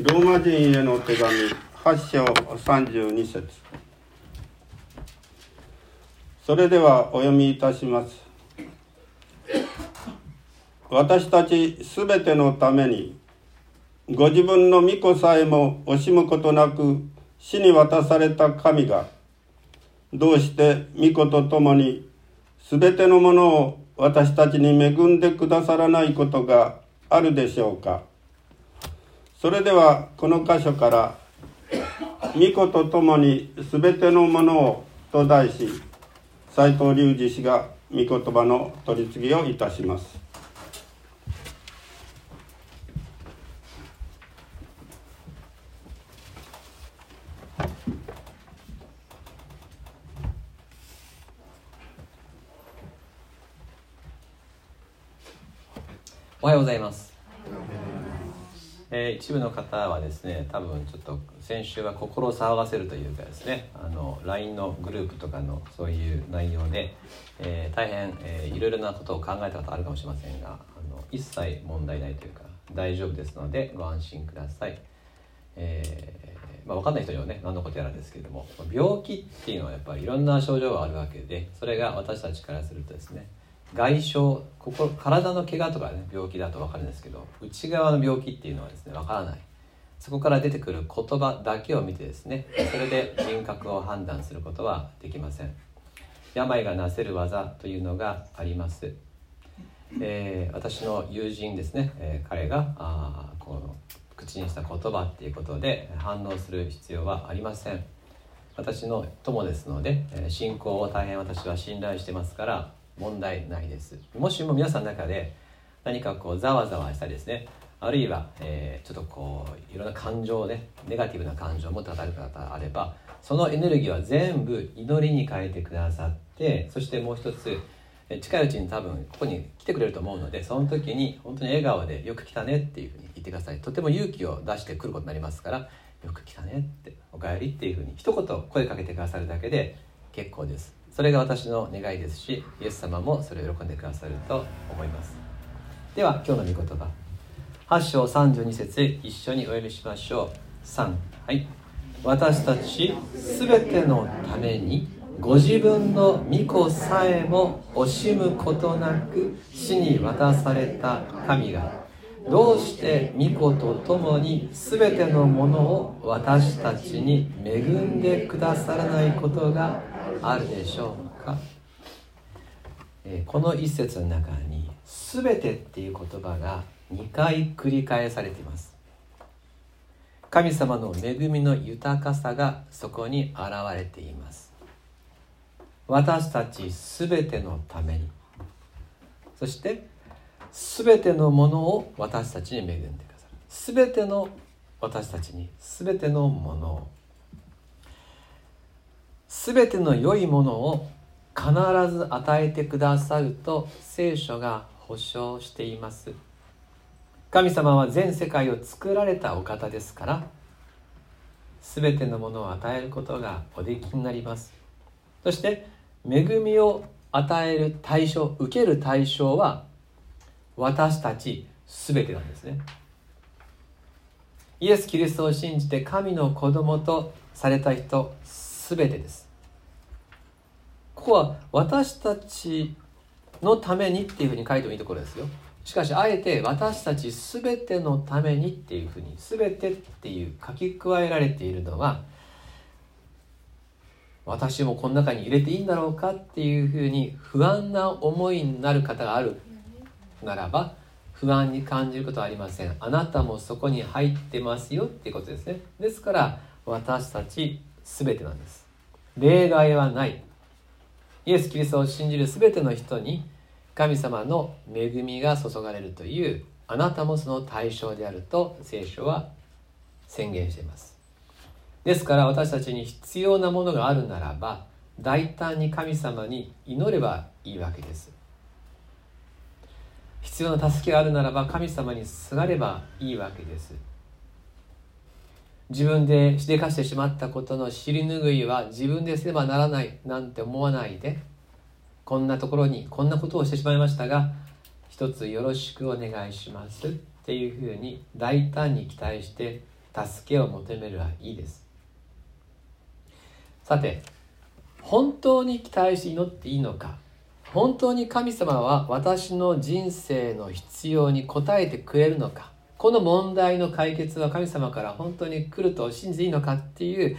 ローマ人への手紙8章32節。それではお読みいたします。私たちすべてのためにご自分の御子さえも惜しむことなく死に渡された神がどうして御子と共にすべてのものを私たちに恵んでくださらないことがあるでしょうか。それではこの箇所から「御子と共にすべてのものを」と題し斎藤隆二氏が御言葉の取り次ぎをいたします。おはようございます、えー、一部の方はですね多分ちょっと先週は心を騒がせるというかですねあの LINE のグループとかのそういう内容で、えー、大変、えー、いろいろなことを考えたことあるかもしれませんがあの一切問題ないというか大丈夫ですのでご安心ください、えーまあ、分かんない人にはね何のことやらですけれども病気っていうのはやっぱりいろんな症状があるわけでそれが私たちからするとですね外傷心体の怪我とかね病気だと分かるんですけど内側の病気っていうのはですね分からない。そこから出てくる言葉だけを見てですねそれで人格を判断することはできません。病がなせる技というのがあります、えー、私の友人ですね、えー、彼があこの口にした言葉っていうことで反応する必要はありません。私の友ですので信仰を大変私は信頼してますから問題ないです。もしも皆さんの中で何かこうざわざわしたりですねあるいは、えー、ちょっとこういろんな感情でネガティブな感情を持って働く方があればそのエネルギーは全部祈りに変えてくださってそしてもう一つ近いうちに多分ここに来てくれると思うのでその時に本当に笑顔で「よく来たね」っていうふうに言ってください。とても勇気を出してくることになりますから「よく来たね」って「おかえり」っていうふうに一言声かけてくださるだけで結構です。それが私の願いですしイエス様もそれを喜んでくださると思います。では今日の御言葉。8章32節一緒にお読みしましょう。3はい。私たちすべてのためにご自分の御子さえも惜しむことなく死に渡された神がどうして御子と共に全てのものを私たちに恵んでくださらないことがあるでしょうか、この一節の中に「全て」っていう言葉が2回繰り返されています。神様の恵みの豊かさがそこに現れています。私たち全てのために。そして全てのものを私たちに恵んでくださる。全ての私たちに全てのものを。全ての良いものを必ず与えてくださると聖書が保証しています。神様は全世界を作られたお方ですから全てのものを与えることがおできになります。そして恵みを与える対象受ける対象は私たち全てなんですね。イエス・キリストを信じて神の子供とされた人全てです。ここは私たちのためにっていうふうに書いてもいいところですよ。しかしあえて私たち全てのためにっていうふうに全てっていう書き加えられているのは私もこの中に入れていいんだろうかっていうふうに不安な思いになる方があるならば不安に感じることはありません。あなたもそこに入ってますよっていうことですね。ですから私たち全てなんです。例外はない。イエス・キリストを信じる全ての人に神様の恵みが注がれるというあなたもその対象であると聖書は宣言しています。ですから私たちに必要なものがあるならば大胆に神様に祈ればいいわけです。必要な助けがあるならば神様にすがればいいわけです。自分でしでかしてしまったことの尻拭いは自分ですればならないなんて思わないでこんなところにこんなことをしてしまいましたが一つよろしくお願いしますっていうふうに大胆に期待して助けを求めるはいいです。さて本当に期待して祈っていいのか。本当に神様は私の人生の必要に応えてくれるのか？この問題の解決は神様から本当に来ると信じていいのか？っていう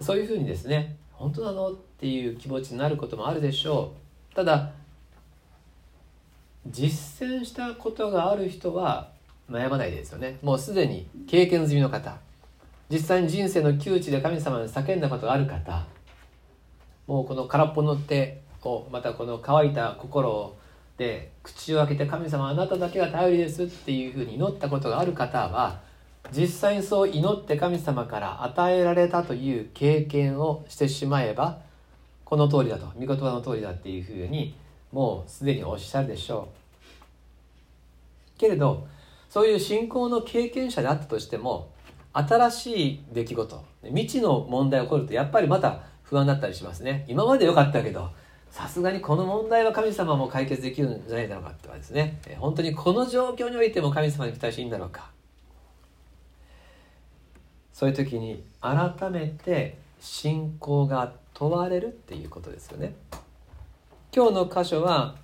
そういうふうにですね本当なの？っていう気持ちになることもあるでしょう。ただ実践したことがある人は悩まないですよね。もうすでに経験済みの方。実際に人生の窮地で神様に叫んだことがある方。もうこの空っぽの手をまたこの乾いた心で口を開けて神様あなただけが頼りですっていうふうに祈ったことがある方は実際にそう祈って神様から与えられたという経験をしてしまえばこの通りだと御言葉の通りだっていうふうにもうすでにおっしゃるでしょう。けれどそういう信仰の経験者であったとしても新しい出来事未知の問題が起こるとやっぱりまた不安だったりしますね。今まで良かったけどさすがにこの問題は神様も解決できるんじゃないだろうかってはですね。本当にこの状況においても神様に期待していいんだろうか。そういう時に改めて信仰が問われるっていうことですよね。今日の箇所は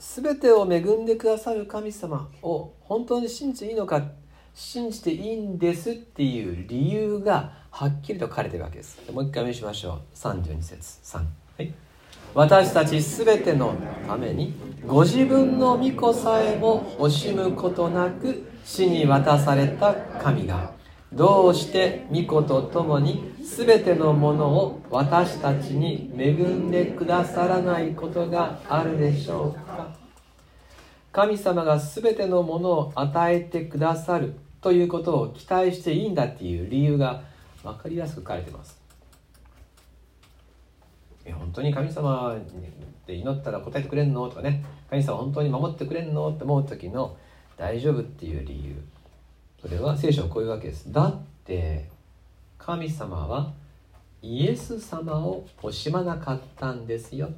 全てを恵んでくださる神様を本当に信じていいのか信じていいんですっていう理由がはっきりと書かれてるわけです。もう一回見しましょう。32節。3はい。私たち全てのためにご自分の御子さえも惜しむことなく死に渡された神がどうして御子と共に全てのものを私たちに恵んでくださらないことがあるでしょうか。神様が全てのものを与えてくださるということを期待していいんだっていう理由が分かりやすく書かれてます。本当に神様って祈ったら答えてくれんの？とかね。神様本当に守ってくれんの？って思う時の大丈夫っていう理由。それは聖書はこういうわけです。だって神様はイエス様を惜しまなかったんですよ。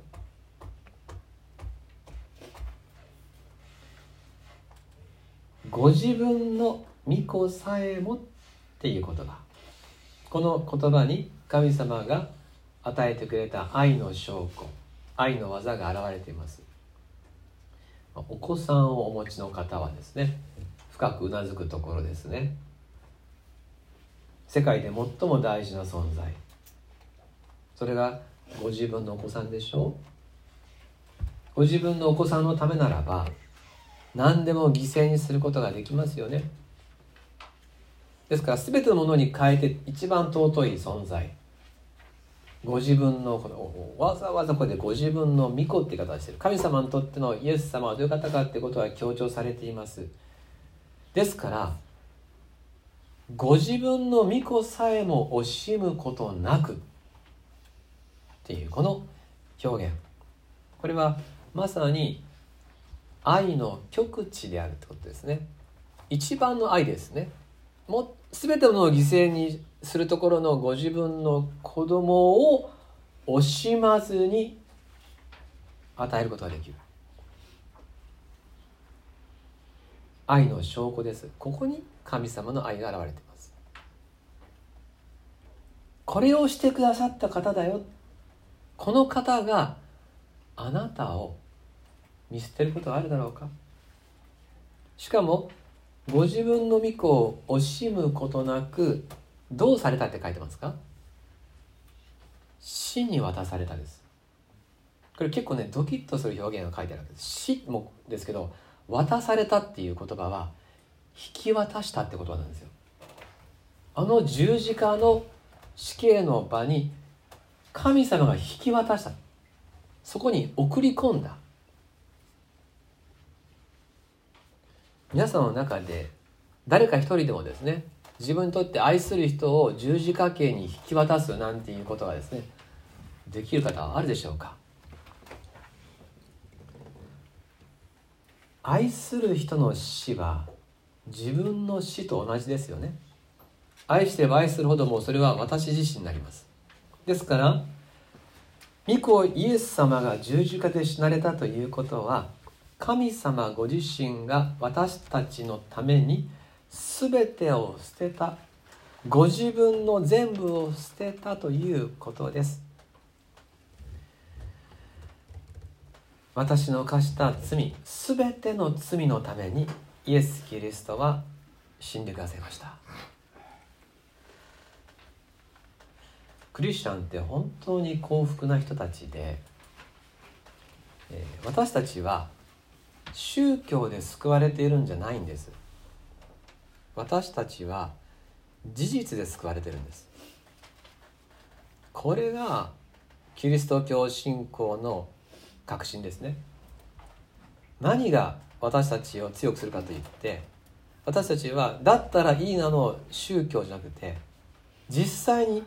ご自分の御子さえもっていう言葉。この言葉に神様が与えてくれた愛の証拠愛の技が現れています。お子さんをお持ちの方はですね深くうなずくところですね。世界で最も大事な存在。それがご自分のお子さんでしょう？ご自分のお子さんのためならば何でも犠牲にすることができますよね。ですから全てのものに変えて一番尊い存在。ご自分のこのわざわざここでご自分の御子って言い方をしてる神様にとってのイエス様はどういう方かってことは強調されています。ですからご自分の御子さえも惜しむことなくっていうこの表現。これはまさに愛の極致であるってことですね。一番の愛ですね。も全ての犠牲にするところのご自分の子供を惜しまずに与えることができる愛の証拠です。ここに神様の愛が現れています。これをしてくださった方だよ。この方があなたを見捨てることがあるだろうか。しかもご自分の御子を惜しむことなくどうされたって書いてますか？死に渡されたです。これ結構ねドキッとする表現が書いてあるわけです。死もですけど渡されたっていう言葉は引き渡したってことなんですよ。あの十字架の死刑の場に神様が引き渡した。そこに送り込んだ。皆さんの中で誰か一人でもですね自分にとって愛する人を十字架刑に引き渡すなんていうことがですねできる方はあるでしょうか？愛する人の死は自分の死と同じですよね。愛してば愛するほどもそれは私自身になります。ですから御子イエス様が十字架で死なれたということは神様ご自身が私たちのために全てを捨てた。ご自分の全部を捨てたということです。私の犯した罪全ての罪のためにイエス・キリストは死んでくださいました。クリスチャンって本当に幸福な人たちで、えー、私たちは宗教で救われているんじゃないんです。私たちは事実で救われてるんです。これがキリスト教信仰の確信ですね。何が私たちを強くするかといって私たちはだったらいいなの宗教じゃなくて実際に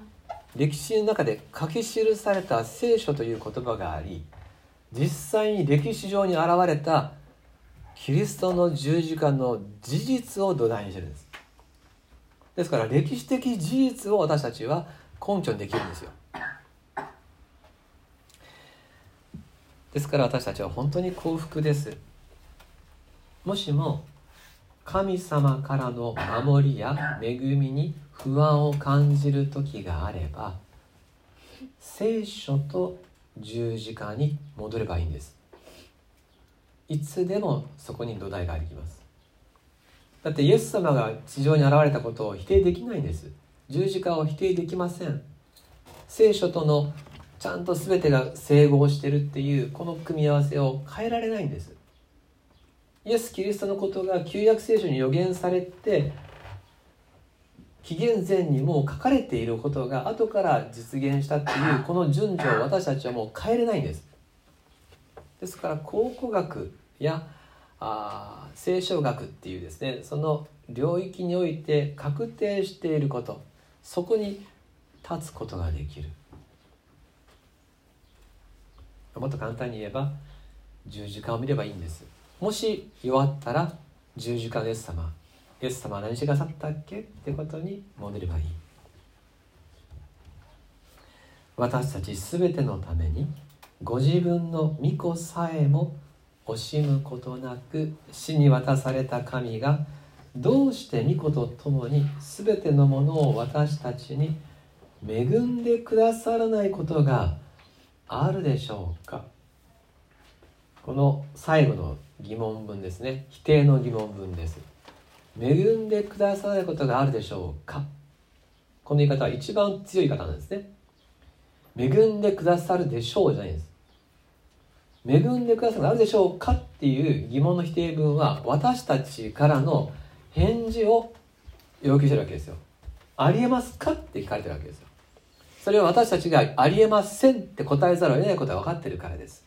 歴史の中で書き記された聖書という言葉があり実際に歴史上に現れたキリストの十字架の事実を土台にしてるんです。ですから歴史的事実を私たちは根拠にできるんですよ。ですから私たちは本当に幸福です。もしも神様からの守りや恵みに不安を感じる時があれば聖書と十字架に戻ればいいんです。いつでもそこに土台があります。だってイエス様が地上に現れたことを否定できないんです。十字架を否定できません。聖書とのちゃんと全てが整合してるっていうこの組み合わせを変えられないんです。イエス・キリストのことが旧約聖書に予言されて紀元前にもう書かれていることが後から実現したっていうこの順序を私たちはもう変えれないんです。ですから考古学やあ聖書学っていうですねその領域において確定していることそこに立つことができる。もっと簡単に言えば十字架を見ればいいんです。もし弱ったら十字架のイエス様イエス様は何してくださったっけ？ってことに戻ればいい。私たち全てのためにご自分の御子さえも惜しむことなく死に渡された神がどうして御子と共に全てのものを私たちに恵んでくださらないことがあるでしょうか？この最後の疑問文ですね。否定の疑問文です。恵んでくださらないことがあるでしょうか？この言い方は一番強い言い方なんですね。恵んでくださるでしょうじゃないです。恵んでくださるあるでしょうかっていう疑問の否定文は私たちからの返事を要求してるわけですよ。ありえますかって聞かれてるわけですよ。それは私たちがありえませんって答えざるを得ないことは分かってるからです。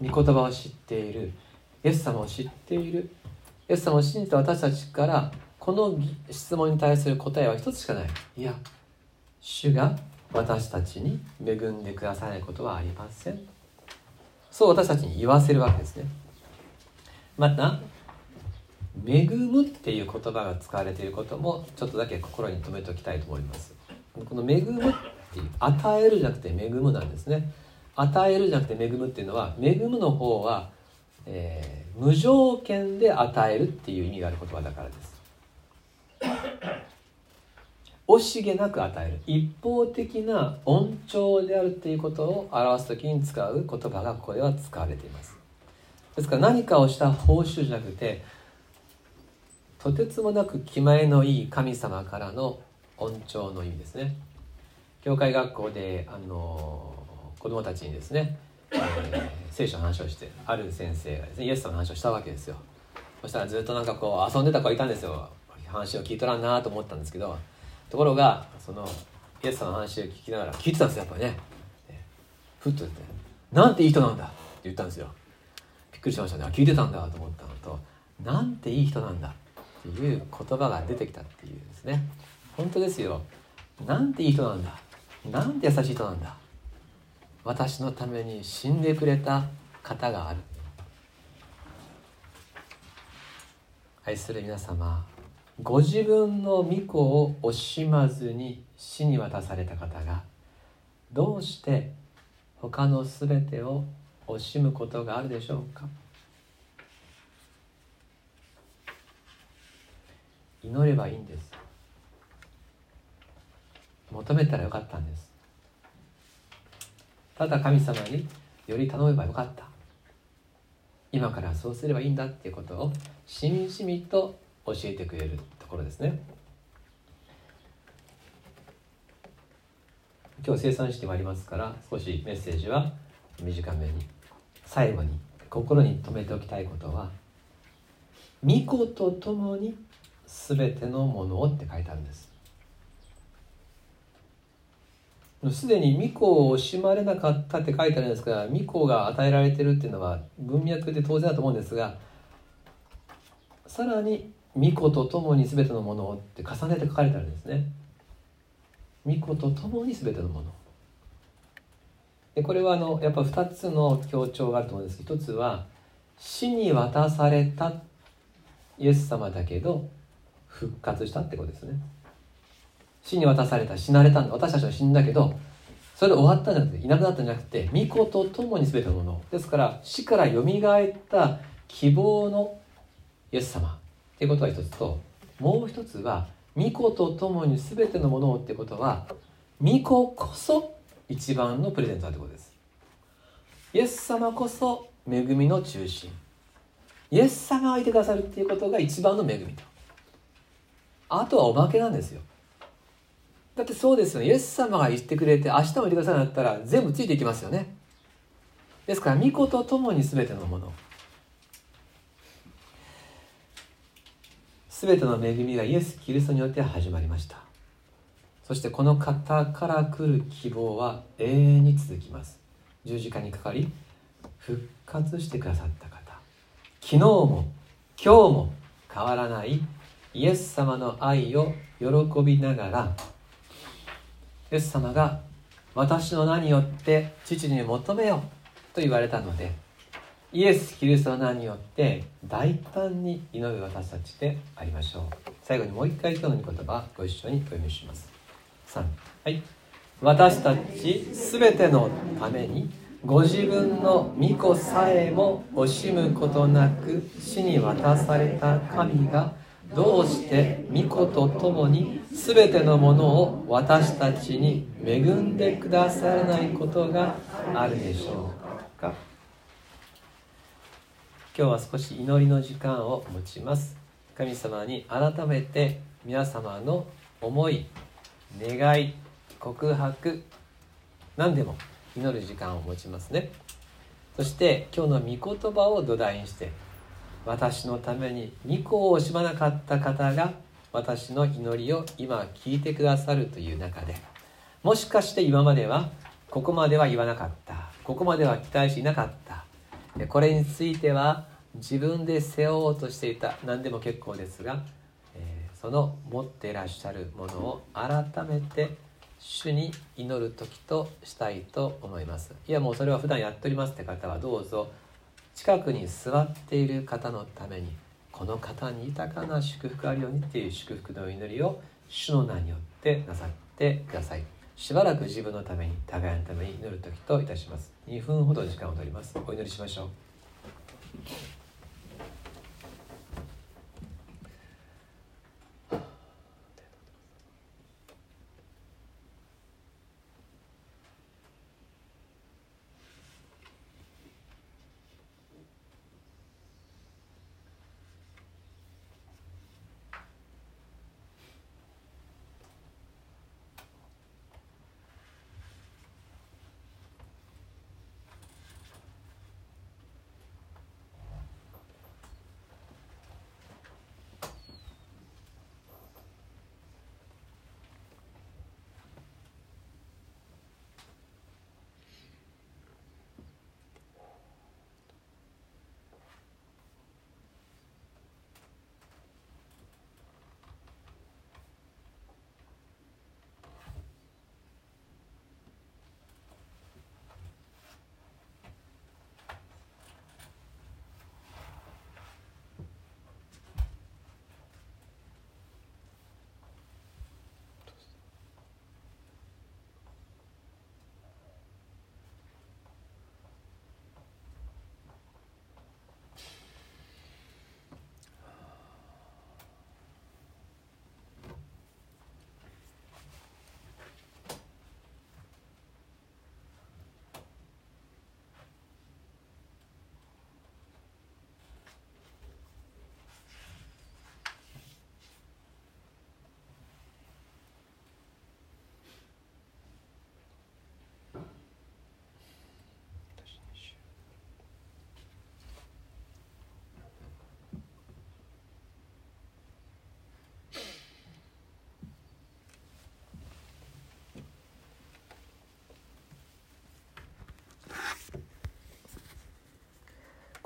御言葉を知っている。イエス様を知っている。イエス様を信じた私たちからこの質問に対する答えは一つしかない。いや主が私たちに恵んでくださらないことはありません。そう私たちに言わせるわけですね。また「恵む」っていう言葉が使われていることもちょっとだけ心に留めておきたいと思います。この「恵む」っていう与えるじゃなくて恵むなんですね。与えるじゃなくて恵むっていうのは恵むの方は、えー、無条件で与えるっていう意味がある言葉だからです。惜しげなく与える。一方的な恩寵であるっていうことを表す時に使う言葉がここでは使われています。ですから何かをした報酬じゃなくてとてつもなく気前のいい神様からの恩寵の意味ですね。教会学校であの子供たちにですね、えー、聖書の話をしてある先生がですねイエス様の話をしたわけですよ。そしたらずっとなんかこう遊んでた子がいたんですよ。話を聞いとらんなと思ったんですけどところがそのイエス様の話を聞きながら聞いてたんですよやっぱりね。ふっと言って「なんていい人なんだ」って言ったんですよ。びっくりしましたね。聞いてたんだと思ったのと「なんていい人なんだ」っていう言葉が出てきたっていうですね。本当ですよ。なんていい人なんだ。なんて優しい人なんだ。私のために死んでくれた方がある。愛する皆様。ご自分の御子を惜しまずに死に渡された方がどうして他の全てを惜しむことがあるでしょうか？祈ればいいんです。求めたらよかったんです。ただ神様により頼めばよかった。今からそうすればいいんだっていうことをしみじみと教えてくれるところですね。今日生産してまいりますから少しメッセージは短めに最後に心に留めておきたいことは「御子と共に全てのものを」って書いてあるんです。すでに御子を惜しまれなかったって書いてあるんですから御子が与えられてるっていうのは文脈で当然だと思うんですがさらに御子と共に全てのものをって重ねて書かれてあるんですね。御子と共に全てのもの。でこれはあのやっぱ2つの強調があると思うんです。けど1つは死に渡されたイエス様だけど復活したってことですね。死に渡された死なれた私たちは死んだけどそれで終わったんじゃなくていなくなったんじゃなくて御子と共に全てのもの。ですから死からよみがえった希望のイエス様。っていうことが一つともう一つは御子と共に全てのものをってことは御子こそ一番のプレゼントだってことです。イエス様こそ恵みの中心。イエス様がいてくださるっていうことが一番の恵みと。あとはおまけなんですよ。だってそうですよね。イエス様が言ってくれて明日もいてくださるんだったら全部ついていきますよね。ですから御子と共に全てのもの。全ての恵みがイエス・キリストによって始まりました。そしてこの方から来る希望は永遠に続きます。十字架にかかり復活してくださった方。昨日も今日も変わらないイエス様の愛を喜びながらイエス様が私の名によって父に求めよと言われたのでイエス・キリストの名によって大胆に祈る私たちでありましょう。最後にもう一回今日の御言葉ご一緒にお読みします。3はい。私たちすべてのためにご自分の御子さえも惜しむことなく死に渡された神がどうして御子と共に全てのものを私たちに恵んでくださらないことがあるでしょうか。今日は少し祈りの時間を持ちます。神様に改めて皆様の思い願い告白何でも祈る時間を持ちますね。そして今日の御言葉を土台にして私のために御子を惜しまなかった方が私の祈りを今聞いてくださるという中でもしかして今まではここまでは言わなかったここまでは期待していなかったこれについては自分で背負おうとしていた何でも結構ですが、えその持ってらっしゃるものを改めて主に祈る時としたいと思います。いやもうそれは普段やっておりますって方はどうぞ近くに座っている方のためにこの方に豊かな祝福あるようにっていう祝福の祈りを主の名によってなさってください。しばらく自分のために互いのために祈る時といたします。2分ほど時間を取ります。お祈りしましょう。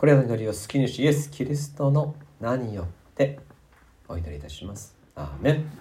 これらの祈りを救い主イエス・キリストの名によってお祈りいたします。アーメン